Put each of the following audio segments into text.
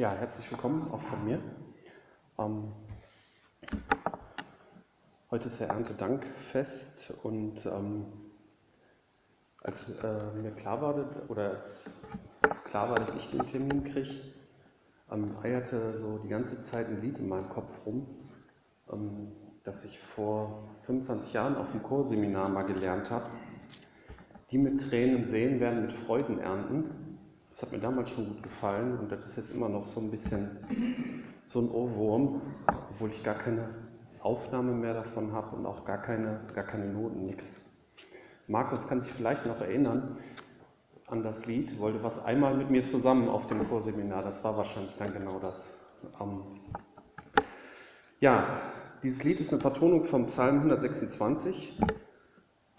Ja, herzlich willkommen auch von mir. Ähm, heute ist ja Erntedankfest und ähm, als äh, mir klar war, oder als, als, klar war, dass ich den Termin kriege, ähm, eierte so die ganze Zeit ein Lied in meinem Kopf rum, ähm, das ich vor 25 Jahren auf dem Chorseminar mal gelernt habe. Die mit Tränen sehen, werden mit Freuden ernten. Das hat mir damals schon gut gefallen und das ist jetzt immer noch so ein bisschen so ein Ohrwurm, obwohl ich gar keine Aufnahme mehr davon habe und auch gar keine, gar keine Noten, nichts. Markus kann sich vielleicht noch erinnern an das Lied, wollte was einmal mit mir zusammen auf dem Chorseminar, das war wahrscheinlich dann genau das. Ähm ja, dieses Lied ist eine Vertonung vom Psalm 126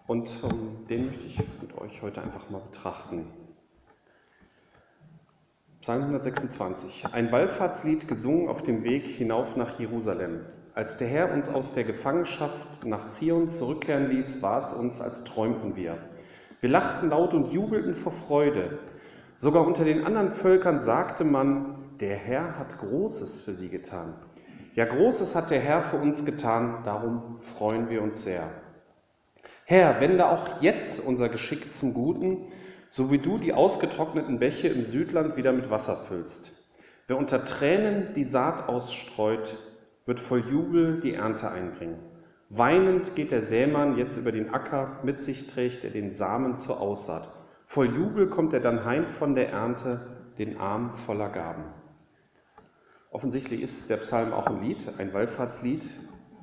und ähm, den möchte ich mit euch heute einfach mal betrachten. Psalm 126. Ein Wallfahrtslied gesungen auf dem Weg hinauf nach Jerusalem. Als der Herr uns aus der Gefangenschaft nach Zion zurückkehren ließ, war es uns, als träumten wir. Wir lachten laut und jubelten vor Freude. Sogar unter den anderen Völkern sagte man, der Herr hat Großes für sie getan. Ja, Großes hat der Herr für uns getan, darum freuen wir uns sehr. Herr, wende auch jetzt unser Geschick zum Guten so wie du die ausgetrockneten Bäche im Südland wieder mit Wasser füllst. Wer unter Tränen die Saat ausstreut, wird voll Jubel die Ernte einbringen. Weinend geht der Sämann jetzt über den Acker, mit sich trägt er den Samen zur Aussaat. Voll Jubel kommt er dann heim von der Ernte, den Arm voller Gaben. Offensichtlich ist der Psalm auch ein Lied, ein Wallfahrtslied.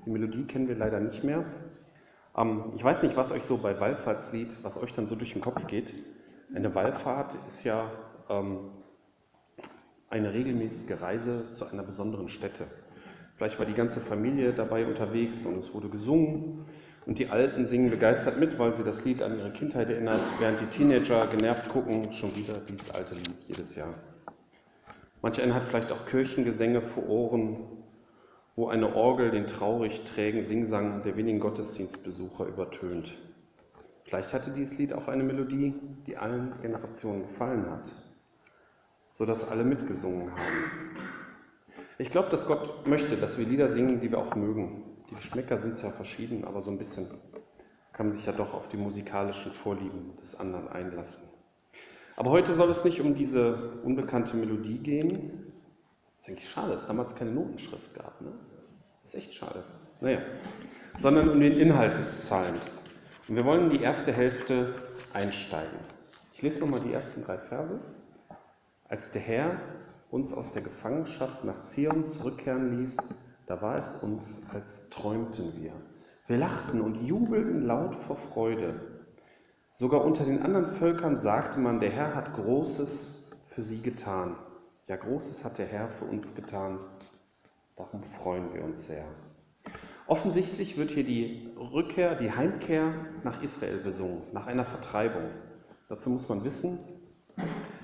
Die Melodie kennen wir leider nicht mehr. Ähm, ich weiß nicht, was euch so bei Wallfahrtslied, was euch dann so durch den Kopf geht. Eine Wallfahrt ist ja ähm, eine regelmäßige Reise zu einer besonderen Stätte. Vielleicht war die ganze Familie dabei unterwegs und es wurde gesungen und die Alten singen begeistert mit, weil sie das Lied an ihre Kindheit erinnert, während die Teenager genervt gucken, schon wieder dieses alte Lied jedes Jahr. Manch einer hat vielleicht auch Kirchengesänge vor Ohren, wo eine Orgel den traurig trägen Singsang der wenigen Gottesdienstbesucher übertönt. Vielleicht hatte dieses Lied auch eine Melodie, die allen Generationen gefallen hat, sodass alle mitgesungen haben. Ich glaube, dass Gott möchte, dass wir Lieder singen, die wir auch mögen. Die Geschmäcker sind ja verschieden, aber so ein bisschen kann man sich ja doch auf die musikalischen Vorlieben des anderen einlassen. Aber heute soll es nicht um diese unbekannte Melodie gehen. Das ist eigentlich schade, dass es damals keine Notenschrift gab. Ne? Das ist echt schade. Naja, sondern um den Inhalt des Psalms. Und wir wollen in die erste Hälfte einsteigen. Ich lese nochmal die ersten drei Verse. Als der Herr uns aus der Gefangenschaft nach Zion zurückkehren ließ, da war es uns, als träumten wir. Wir lachten und jubelten laut vor Freude. Sogar unter den anderen Völkern sagte man, der Herr hat Großes für sie getan. Ja, Großes hat der Herr für uns getan. Darum freuen wir uns sehr. Offensichtlich wird hier die Rückkehr, die Heimkehr nach Israel besungen, nach einer Vertreibung. Dazu muss man wissen,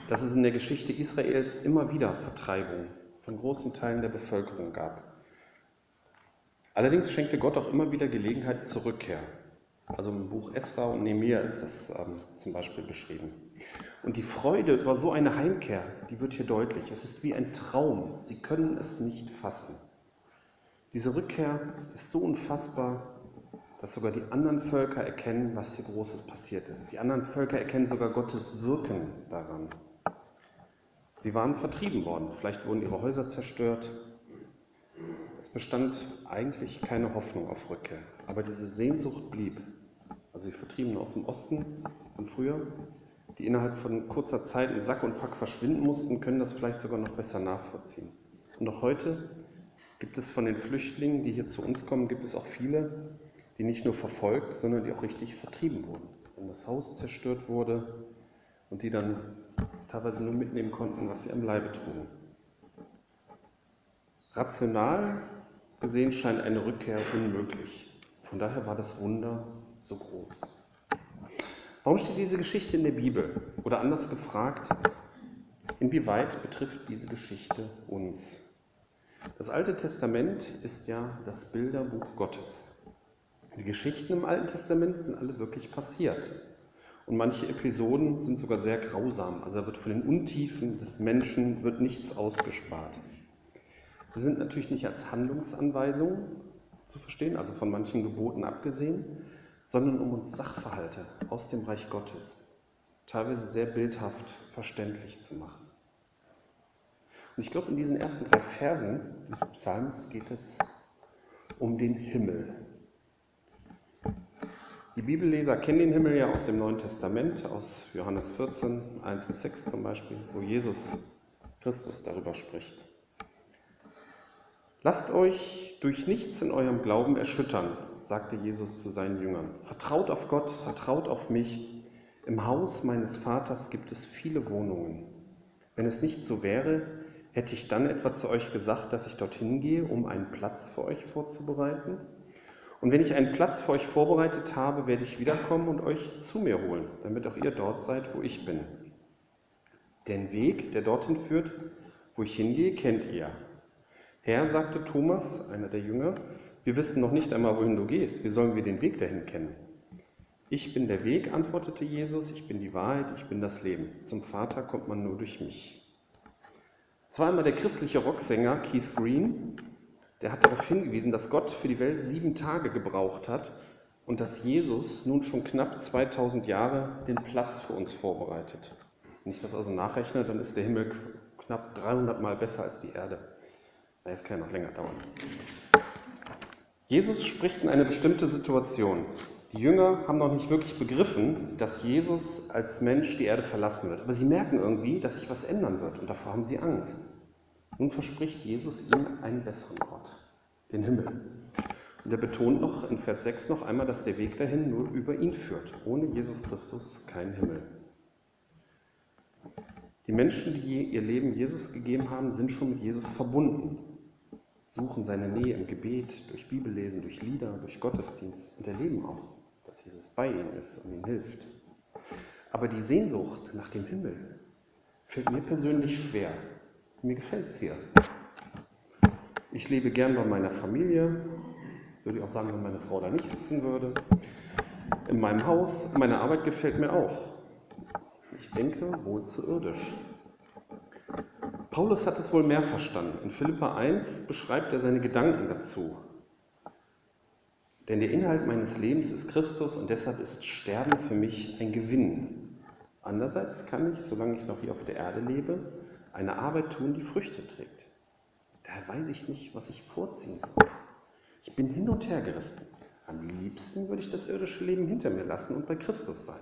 dass es in der Geschichte Israels immer wieder Vertreibung von großen Teilen der Bevölkerung gab. Allerdings schenkte Gott auch immer wieder Gelegenheit zur Rückkehr. Also im Buch Esra und Nehemiah ist das ähm, zum Beispiel beschrieben. Und die Freude über so eine Heimkehr, die wird hier deutlich. Es ist wie ein Traum. Sie können es nicht fassen. Diese Rückkehr ist so unfassbar, dass sogar die anderen Völker erkennen, was hier Großes passiert ist. Die anderen Völker erkennen sogar Gottes Wirken daran. Sie waren vertrieben worden, vielleicht wurden ihre Häuser zerstört. Es bestand eigentlich keine Hoffnung auf Rückkehr, aber diese Sehnsucht blieb. Also die Vertriebenen aus dem Osten von früher, die innerhalb von kurzer Zeit in Sack und Pack verschwinden mussten, können das vielleicht sogar noch besser nachvollziehen. Und auch heute gibt es von den Flüchtlingen, die hier zu uns kommen, gibt es auch viele, die nicht nur verfolgt, sondern die auch richtig vertrieben wurden. Wenn das Haus zerstört wurde und die dann teilweise nur mitnehmen konnten, was sie am Leibe trugen. Rational gesehen scheint eine Rückkehr unmöglich. Von daher war das Wunder so groß. Warum steht diese Geschichte in der Bibel? Oder anders gefragt, inwieweit betrifft diese Geschichte uns? Das Alte Testament ist ja das Bilderbuch Gottes. Die Geschichten im Alten Testament sind alle wirklich passiert. Und manche Episoden sind sogar sehr grausam. Also da wird von den Untiefen des Menschen wird nichts ausgespart. Sie sind natürlich nicht als Handlungsanweisung zu verstehen, also von manchen Geboten abgesehen, sondern um uns Sachverhalte aus dem Reich Gottes teilweise sehr bildhaft verständlich zu machen. Und ich glaube, in diesen ersten drei Versen des Psalms geht es um den Himmel. Die Bibelleser kennen den Himmel ja aus dem Neuen Testament, aus Johannes 14, 1 bis 6 zum Beispiel, wo Jesus Christus darüber spricht. Lasst euch durch nichts in eurem Glauben erschüttern, sagte Jesus zu seinen Jüngern. Vertraut auf Gott, vertraut auf mich. Im Haus meines Vaters gibt es viele Wohnungen. Wenn es nicht so wäre, hätte ich dann etwa zu euch gesagt, dass ich dorthin gehe, um einen Platz für euch vorzubereiten? Und wenn ich einen Platz für euch vorbereitet habe, werde ich wiederkommen und euch zu mir holen, damit auch ihr dort seid, wo ich bin. Den Weg, der dorthin führt, wo ich hingehe, kennt ihr. Herr, sagte Thomas, einer der Jünger, wir wissen noch nicht einmal, wohin du gehst. Wie sollen wir den Weg dahin kennen? Ich bin der Weg, antwortete Jesus, ich bin die Wahrheit, ich bin das Leben. Zum Vater kommt man nur durch mich. Einmal der christliche Rocksänger Keith Green, der hat darauf hingewiesen, dass Gott für die Welt sieben Tage gebraucht hat und dass Jesus nun schon knapp 2000 Jahre den Platz für uns vorbereitet. Wenn ich das also nachrechne, dann ist der Himmel knapp 300 Mal besser als die Erde. Es kann ja noch länger dauern. Jesus spricht in eine bestimmte Situation. Die Jünger haben noch nicht wirklich begriffen, dass Jesus als Mensch die Erde verlassen wird. Aber sie merken irgendwie, dass sich was ändern wird und davor haben sie Angst. Nun verspricht Jesus ihnen einen besseren Ort, den Himmel. Und er betont noch in Vers 6 noch einmal, dass der Weg dahin nur über ihn führt. Ohne Jesus Christus kein Himmel. Die Menschen, die ihr Leben Jesus gegeben haben, sind schon mit Jesus verbunden suchen seine Nähe im Gebet, durch Bibellesen, durch Lieder, durch Gottesdienst und erleben auch, dass Jesus bei ihnen ist und ihnen hilft. Aber die Sehnsucht nach dem Himmel fällt mir persönlich schwer. Mir gefällt es hier. Ich lebe gern bei meiner Familie, würde ich auch sagen, wenn meine Frau da nicht sitzen würde. In meinem Haus, meine Arbeit gefällt mir auch. Ich denke wohl zu irdisch. Paulus hat es wohl mehr verstanden. In Philippa 1 beschreibt er seine Gedanken dazu. Denn der Inhalt meines Lebens ist Christus und deshalb ist Sterben für mich ein Gewinn. Andererseits kann ich, solange ich noch hier auf der Erde lebe, eine Arbeit tun, die Früchte trägt. Daher weiß ich nicht, was ich vorziehen soll. Ich bin hin und her gerissen. Am liebsten würde ich das irdische Leben hinter mir lassen und bei Christus sein.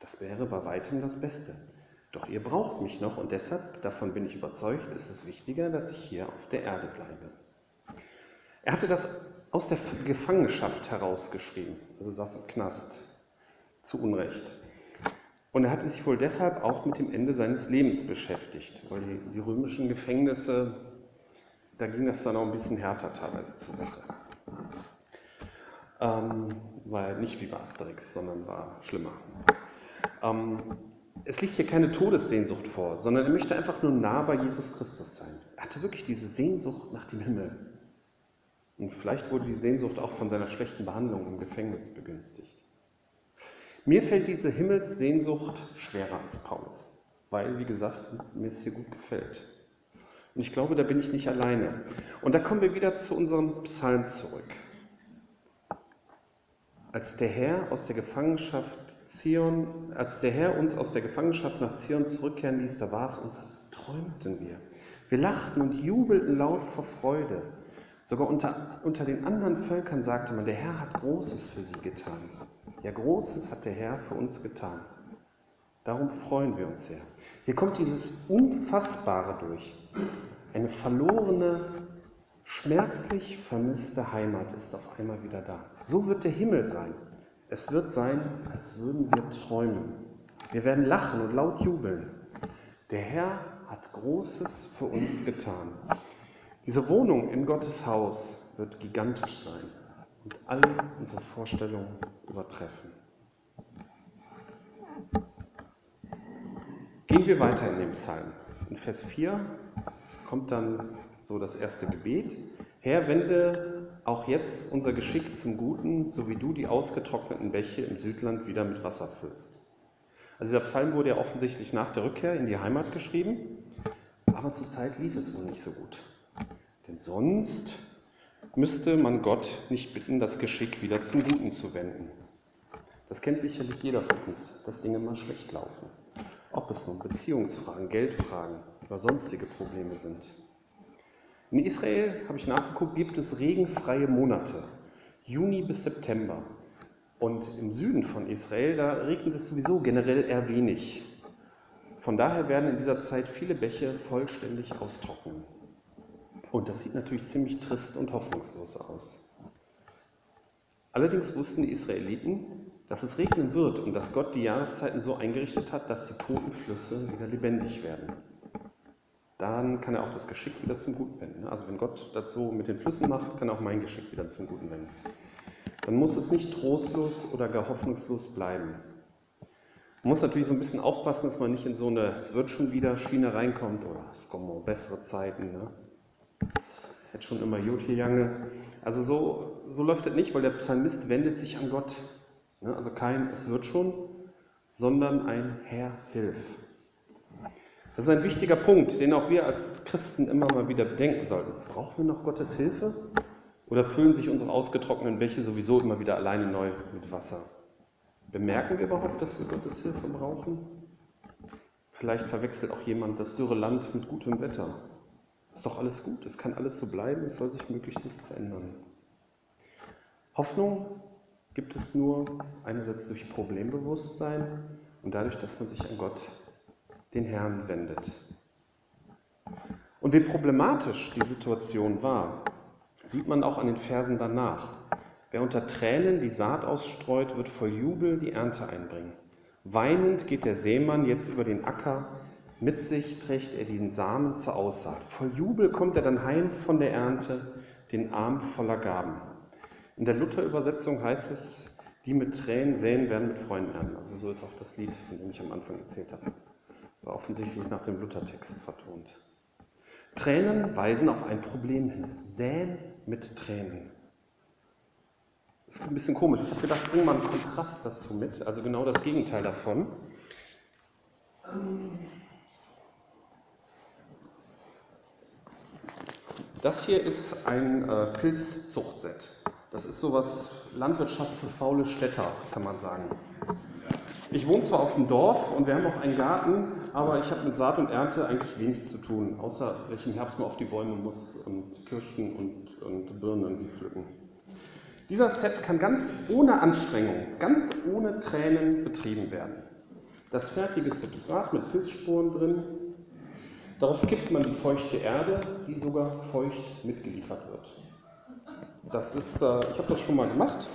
Das wäre bei weitem das Beste. Doch ihr braucht mich noch und deshalb, davon bin ich überzeugt, ist es wichtiger, dass ich hier auf der Erde bleibe. Er hatte das aus der Gefangenschaft herausgeschrieben, also saß im Knast, zu Unrecht. Und er hatte sich wohl deshalb auch mit dem Ende seines Lebens beschäftigt, weil die, die römischen Gefängnisse, da ging das dann auch ein bisschen härter teilweise zur Sache. Ähm, war nicht wie bei Asterix, sondern war schlimmer. Ähm, es liegt hier keine Todessehnsucht vor, sondern er möchte einfach nur nah bei Jesus Christus sein. Er hatte wirklich diese Sehnsucht nach dem Himmel. Und vielleicht wurde die Sehnsucht auch von seiner schlechten Behandlung im Gefängnis begünstigt. Mir fällt diese Himmelssehnsucht schwerer als Paulus, weil, wie gesagt, mir es hier gut gefällt. Und ich glaube, da bin ich nicht alleine. Und da kommen wir wieder zu unserem Psalm zurück. Als der Herr aus der Gefangenschaft Zion, als der Herr uns aus der Gefangenschaft nach Zion zurückkehren ließ, da war es uns, als träumten wir. Wir lachten und jubelten laut vor Freude. Sogar unter, unter den anderen Völkern sagte man, der Herr hat Großes für sie getan. Ja, Großes hat der Herr für uns getan. Darum freuen wir uns sehr. Hier kommt dieses Unfassbare durch. Eine verlorene, schmerzlich vermisste Heimat ist auf einmal wieder da. So wird der Himmel sein. Es wird sein, als würden wir träumen. Wir werden lachen und laut jubeln. Der Herr hat Großes für uns getan. Diese Wohnung in Gottes Haus wird gigantisch sein und alle unsere Vorstellungen übertreffen. Gehen wir weiter in dem Psalm. In Vers 4 kommt dann so das erste Gebet. Herr, wende auch jetzt unser Geschick zum Guten, so wie du die ausgetrockneten Bäche im Südland wieder mit Wasser füllst. Also dieser Psalm wurde ja offensichtlich nach der Rückkehr in die Heimat geschrieben, aber zur Zeit lief es wohl nicht so gut. Denn sonst müsste man Gott nicht bitten, das Geschick wieder zum Guten zu wenden. Das kennt sicherlich jeder von uns, dass Dinge mal schlecht laufen. Ob es nun Beziehungsfragen, Geldfragen oder sonstige Probleme sind. In Israel, habe ich nachgeguckt, gibt es regenfreie Monate, Juni bis September. Und im Süden von Israel, da regnet es sowieso generell eher wenig. Von daher werden in dieser Zeit viele Bäche vollständig austrocknen. Und das sieht natürlich ziemlich trist und hoffnungslos aus. Allerdings wussten die Israeliten, dass es regnen wird und dass Gott die Jahreszeiten so eingerichtet hat, dass die toten Flüsse wieder lebendig werden. Dann kann er auch das Geschick wieder zum Guten wenden. Also wenn Gott das so mit den Flüssen macht, kann auch mein Geschick wieder zum Guten wenden. Dann muss es nicht trostlos oder gar hoffnungslos bleiben. Man muss natürlich so ein bisschen aufpassen, dass man nicht in so eine, es wird schon wieder Schiene reinkommt, oder es kommen bessere Zeiten. Ne? Hätte schon immer Jod Jange. Also so, so läuft das nicht, weil der Psalmist wendet sich an Gott. Ne? Also kein Es wird schon, sondern ein Herr, hilf. Das ist ein wichtiger Punkt, den auch wir als Christen immer mal wieder bedenken sollten. Brauchen wir noch Gottes Hilfe? Oder füllen sich unsere ausgetrockneten Bäche sowieso immer wieder alleine neu mit Wasser? Bemerken wir überhaupt, dass wir Gottes Hilfe brauchen? Vielleicht verwechselt auch jemand das dürre Land mit gutem Wetter. Ist doch alles gut, es kann alles so bleiben, es soll sich möglichst nichts ändern. Hoffnung gibt es nur einerseits durch Problembewusstsein und dadurch, dass man sich an Gott, den Herrn, wendet. Und wie problematisch die Situation war, sieht man auch an den Versen danach. Wer unter Tränen die Saat ausstreut, wird voll Jubel die Ernte einbringen. Weinend geht der Seemann jetzt über den Acker, mit sich trägt er den Samen zur Aussaat. Voll Jubel kommt er dann heim von der Ernte, den Arm voller Gaben. In der Luther-Übersetzung heißt es, die mit Tränen säen, werden mit Freunden ernten. Also so ist auch das Lied, von dem ich am Anfang erzählt habe. War offensichtlich nach dem Luthertext vertont. Tränen weisen auf ein Problem hin. Säen mit Tränen. Das ist ein bisschen komisch. Ich habe gedacht, bring mal einen Kontrast dazu mit, also genau das Gegenteil davon. Das hier ist ein äh, Pilzzuchtset. Das ist sowas Landwirtschaft für faule Städter, kann man sagen. Ich wohne zwar auf dem Dorf und wir haben auch einen Garten, aber ich habe mit Saat und Ernte eigentlich wenig zu tun, außer wenn ich im Herbst mal auf die Bäume muss und Kirschen und, und Birnen irgendwie pflücken. Dieser Set kann ganz ohne Anstrengung, ganz ohne Tränen betrieben werden. Das fertige Substrat mit Pilzspuren drin, darauf kippt man die feuchte Erde, die sogar feucht mitgeliefert wird. Das ist, äh, ich habe das schon mal gemacht.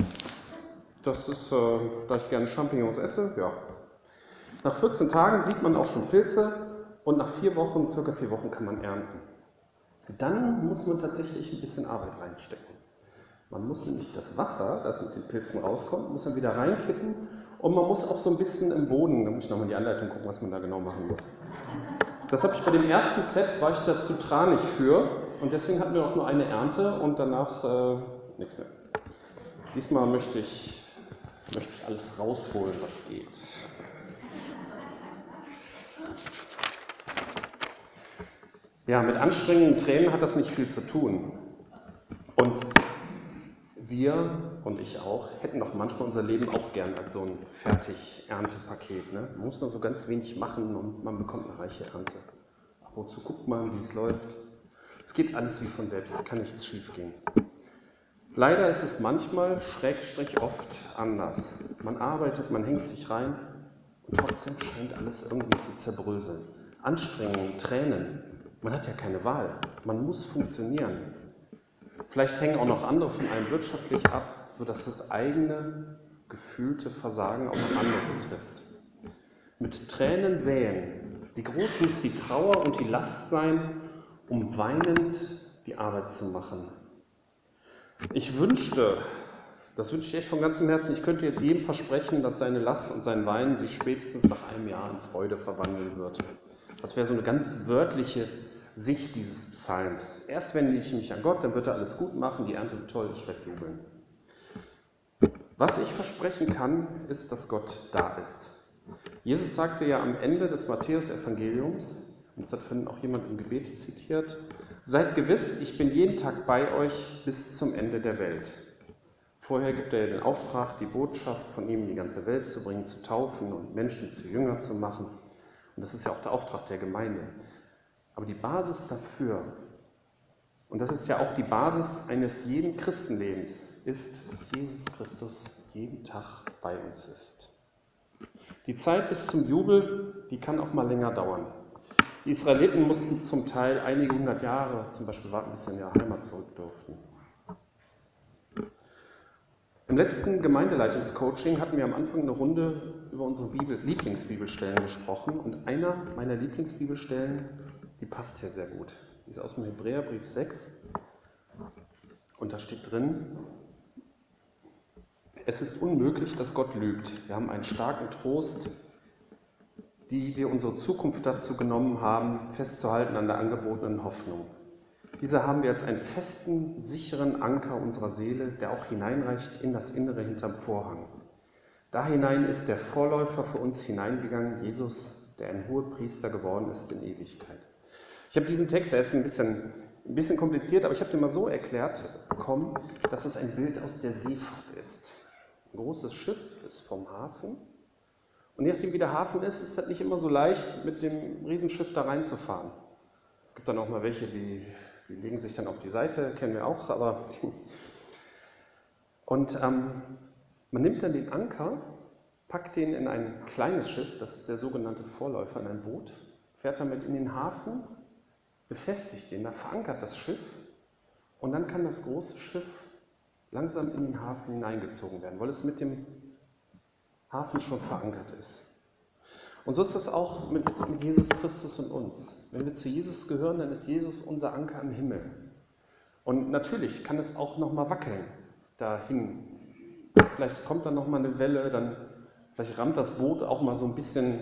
Das ist, äh, da ich gerne Champignons esse, ja. Nach 14 Tagen sieht man auch schon Pilze und nach vier Wochen, circa vier Wochen, kann man ernten. Dann muss man tatsächlich ein bisschen Arbeit reinstecken. Man muss nämlich das Wasser, das mit den Pilzen rauskommt, muss man wieder reinkippen und man muss auch so ein bisschen im Boden, da muss ich nochmal in die Anleitung gucken, was man da genau machen muss. Das habe ich bei dem ersten Set, war ich da zu tranig für und deswegen hatten wir auch nur eine Ernte und danach äh, nichts mehr. Diesmal möchte ich, möchte ich alles rausholen, was geht. Ja, mit anstrengenden Tränen hat das nicht viel zu tun. Und wir und ich auch hätten doch manchmal unser Leben auch gern als so ein Fertig-Erntepaket. Ne? Man muss nur so ganz wenig machen und man bekommt eine reiche Ernte. Wozu guckt man, wie es läuft? Es geht alles wie von selbst, es kann nichts schiefgehen. Leider ist es manchmal, schrägstrich oft, anders. Man arbeitet, man hängt sich rein und trotzdem scheint alles irgendwie zu zerbröseln. Anstrengungen, Tränen, man hat ja keine Wahl. Man muss funktionieren. Vielleicht hängen auch noch andere von einem wirtschaftlich ab, sodass das eigene gefühlte Versagen auch noch andere betrifft. Mit Tränen säen. Wie groß muss die Trauer und die Last sein, um weinend die Arbeit zu machen. Ich wünschte, das wünsche ich echt von ganzem Herzen, ich könnte jetzt jedem versprechen, dass seine Last und sein Weinen sich spätestens nach einem Jahr in Freude verwandeln wird. Das wäre so eine ganz wörtliche Sicht dieses Psalms. Erst wende ich mich an Gott, dann wird er alles gut machen, die Ernte wird toll, ich werde jubeln. Was ich versprechen kann, ist, dass Gott da ist. Jesus sagte ja am Ende des Matthäus-Evangeliums, und das hat vorhin auch jemand im Gebet zitiert, seid gewiss, ich bin jeden Tag bei euch bis zum Ende der Welt. Vorher gibt er den Auftrag, die Botschaft von ihm in die ganze Welt zu bringen, zu taufen und Menschen zu Jünger zu machen. Und das ist ja auch der Auftrag der Gemeinde. Aber die Basis dafür, und das ist ja auch die Basis eines jeden Christenlebens, ist, dass Jesus Christus jeden Tag bei uns ist. Die Zeit bis zum Jubel, die kann auch mal länger dauern. Die Israeliten mussten zum Teil einige hundert Jahre zum Beispiel warten, bis sie in ihre Heimat zurück durften. Im letzten Gemeindeleitungscoaching hatten wir am Anfang eine Runde über unsere Bibel, Lieblingsbibelstellen gesprochen und einer meiner Lieblingsbibelstellen, die passt hier sehr gut. Die ist aus dem Hebräerbrief 6 und da steht drin, es ist unmöglich, dass Gott lügt. Wir haben einen starken Trost, die wir unsere Zukunft dazu genommen haben, festzuhalten an der angebotenen Hoffnung. Diese haben wir als einen festen, sicheren Anker unserer Seele, der auch hineinreicht in das Innere hinterm Vorhang. Da hinein ist der Vorläufer für uns hineingegangen, Jesus, der ein hoher Priester geworden ist in Ewigkeit. Ich habe diesen Text, er ist ein bisschen, ein bisschen kompliziert, aber ich habe den mal so erklärt bekommen, dass es ein Bild aus der Seefahrt großes Schiff ist vom Hafen und je nachdem, wie der Hafen ist, ist es halt nicht immer so leicht, mit dem Riesenschiff da reinzufahren. Es gibt dann auch mal welche, die die legen sich dann auf die Seite, kennen wir auch, aber. Und ähm, man nimmt dann den Anker, packt den in ein kleines Schiff, das ist der sogenannte Vorläufer, in ein Boot, fährt damit in den Hafen, befestigt den, da verankert das Schiff und dann kann das große Schiff langsam in den Hafen hineingezogen werden, weil es mit dem Hafen schon verankert ist. Und so ist das auch mit, mit Jesus Christus und uns. Wenn wir zu Jesus gehören, dann ist Jesus unser Anker im Himmel. Und natürlich kann es auch nochmal wackeln dahin. Vielleicht kommt dann nochmal eine Welle, dann vielleicht rammt das Boot auch mal so ein bisschen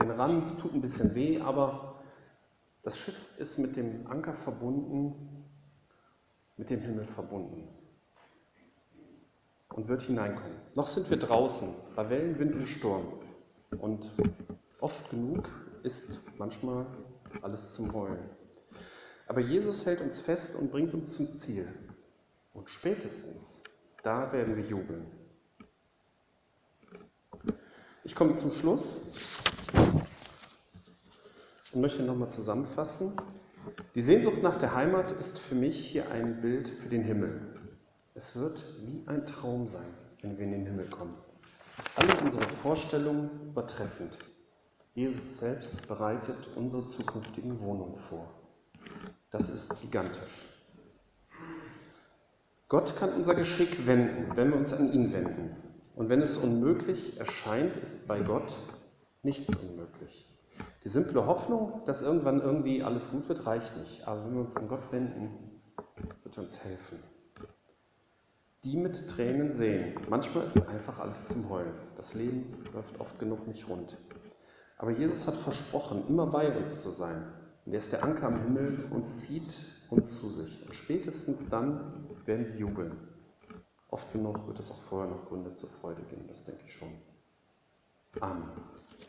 den Rand, tut ein bisschen weh, aber das Schiff ist mit dem Anker verbunden, mit dem Himmel verbunden und wird hineinkommen. Noch sind wir draußen bei Wellen, Wind und Sturm. Und oft genug ist manchmal alles zum Heulen. Aber Jesus hält uns fest und bringt uns zum Ziel. Und spätestens da werden wir jubeln. Ich komme zum Schluss und möchte nochmal zusammenfassen. Die Sehnsucht nach der Heimat ist für mich hier ein Bild für den Himmel. Es wird wie ein Traum sein, wenn wir in den Himmel kommen. Alle unsere Vorstellungen übertreffend. Jesus selbst bereitet unsere zukünftigen Wohnungen vor. Das ist gigantisch. Gott kann unser Geschick wenden, wenn wir uns an ihn wenden. Und wenn es unmöglich erscheint, ist bei Gott nichts unmöglich. Die simple Hoffnung, dass irgendwann irgendwie alles gut wird, reicht nicht. Aber wenn wir uns an Gott wenden, wird er uns helfen. Die mit Tränen sehen. Manchmal ist einfach alles zum Heulen. Das Leben läuft oft genug nicht rund. Aber Jesus hat versprochen, immer bei uns zu sein. Und er ist der Anker am Himmel und zieht uns zu sich. Und spätestens dann werden wir jubeln. Oft genug wird es auch vorher noch Gründe zur Freude geben, das denke ich schon. Amen.